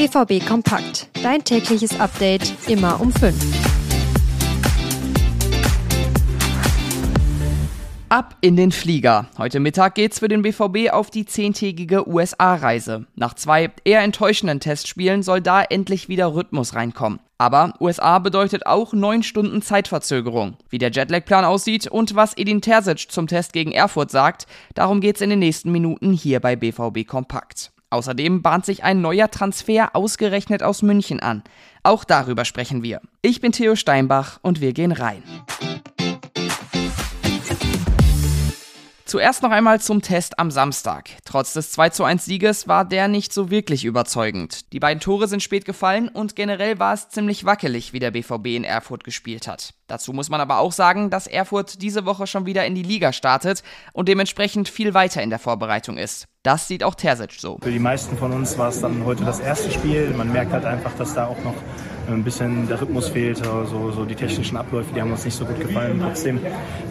BVB Kompakt. Dein tägliches Update immer um 5. Ab in den Flieger. Heute Mittag geht's für den BVB auf die zehntägige USA-Reise. Nach zwei eher enttäuschenden Testspielen soll da endlich wieder Rhythmus reinkommen. Aber USA bedeutet auch neun Stunden Zeitverzögerung. Wie der Jetlag-Plan aussieht und was Edin Terzic zum Test gegen Erfurt sagt, darum geht's in den nächsten Minuten hier bei BVB Kompakt. Außerdem bahnt sich ein neuer Transfer ausgerechnet aus München an. Auch darüber sprechen wir. Ich bin Theo Steinbach und wir gehen rein. Zuerst noch einmal zum Test am Samstag. Trotz des 2 zu 1 Sieges war der nicht so wirklich überzeugend. Die beiden Tore sind spät gefallen und generell war es ziemlich wackelig, wie der BVB in Erfurt gespielt hat. Dazu muss man aber auch sagen, dass Erfurt diese Woche schon wieder in die Liga startet und dementsprechend viel weiter in der Vorbereitung ist. Das sieht auch Terzic so. Für die meisten von uns war es dann heute das erste Spiel. Man merkt halt einfach, dass da auch noch ein bisschen der Rhythmus fehlt, so, so die technischen Abläufe, die haben uns nicht so gut gefallen. Trotzdem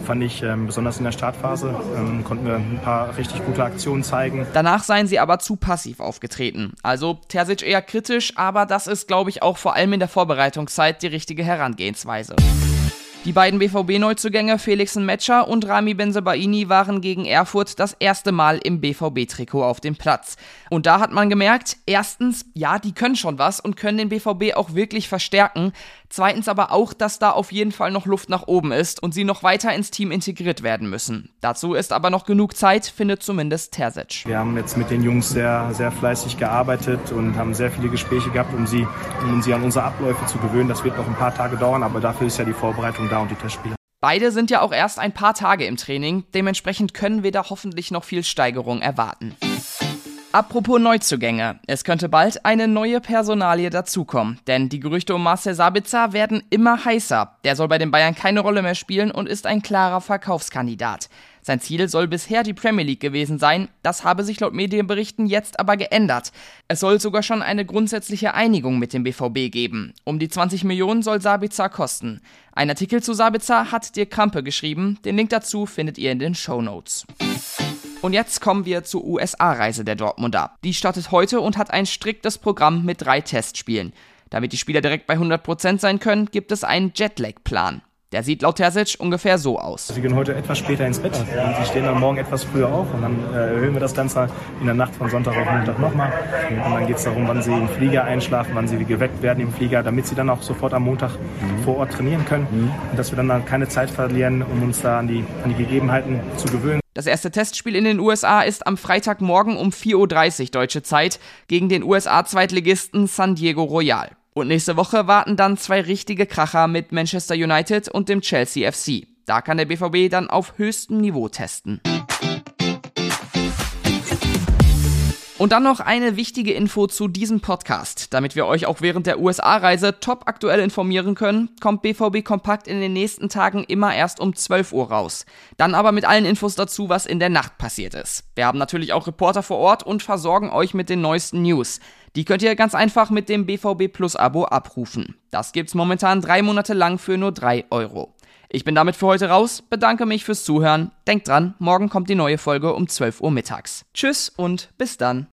fand ich, ähm, besonders in der Startphase, ähm, konnten wir ein paar richtig gute Aktionen zeigen. Danach seien sie aber zu passiv aufgetreten. Also Terzic eher kritisch, aber das ist, glaube ich, auch vor allem in der Vorbereitungszeit die richtige Herangehensweise. Die beiden BVB-Neuzugänge Felix Metscher und Rami Benzebaini waren gegen Erfurt das erste Mal im BVB-Trikot auf dem Platz. Und da hat man gemerkt, erstens, ja, die können schon was und können den BVB auch wirklich verstärken. Zweitens aber auch, dass da auf jeden Fall noch Luft nach oben ist und sie noch weiter ins Team integriert werden müssen. Dazu ist aber noch genug Zeit, findet zumindest Terzic. Wir haben jetzt mit den Jungs sehr, sehr fleißig gearbeitet und haben sehr viele Gespräche gehabt, um sie, um sie an unsere Abläufe zu gewöhnen. Das wird noch ein paar Tage dauern, aber dafür ist ja die Vorbereitung da und die Testspiele. Beide sind ja auch erst ein paar Tage im Training, dementsprechend können wir da hoffentlich noch viel Steigerung erwarten. Apropos Neuzugänge. Es könnte bald eine neue Personalie dazukommen, denn die Gerüchte um Marcel Sabitzer werden immer heißer. Der soll bei den Bayern keine Rolle mehr spielen und ist ein klarer Verkaufskandidat. Sein Ziel soll bisher die Premier League gewesen sein, das habe sich laut Medienberichten jetzt aber geändert. Es soll sogar schon eine grundsätzliche Einigung mit dem BVB geben. Um die 20 Millionen soll Sabitzer kosten. Ein Artikel zu Sabitzer hat Dirk Krampe geschrieben, den Link dazu findet ihr in den Show Notes. Und jetzt kommen wir zur USA-Reise der Dortmunder. Die startet heute und hat ein striktes Programm mit drei Testspielen. Damit die Spieler direkt bei 100% sein können, gibt es einen Jetlag-Plan. Der sieht laut Terzic ungefähr so aus. Sie gehen heute etwas später ins Bett und sie stehen dann morgen etwas früher auf und dann äh, erhöhen wir das Ganze in der Nacht von Sonntag auf Montag nochmal. Und dann geht es darum, wann sie im Flieger einschlafen, wann sie geweckt werden im Flieger, damit sie dann auch sofort am Montag mhm. vor Ort trainieren können mhm. und dass wir dann keine Zeit verlieren, um uns da an die, an die Gegebenheiten zu gewöhnen. Das erste Testspiel in den USA ist am Freitagmorgen um 4.30 Uhr deutsche Zeit gegen den USA-Zweitligisten San Diego Royal. Und nächste Woche warten dann zwei richtige Kracher mit Manchester United und dem Chelsea FC. Da kann der BVB dann auf höchstem Niveau testen. Und dann noch eine wichtige Info zu diesem Podcast. Damit wir euch auch während der USA-Reise top aktuell informieren können, kommt BVB Kompakt in den nächsten Tagen immer erst um 12 Uhr raus. Dann aber mit allen Infos dazu, was in der Nacht passiert ist. Wir haben natürlich auch Reporter vor Ort und versorgen euch mit den neuesten News. Die könnt ihr ganz einfach mit dem BVB Plus Abo abrufen. Das gibt's momentan drei Monate lang für nur drei Euro. Ich bin damit für heute raus, bedanke mich fürs Zuhören. Denkt dran, morgen kommt die neue Folge um 12 Uhr mittags. Tschüss und bis dann.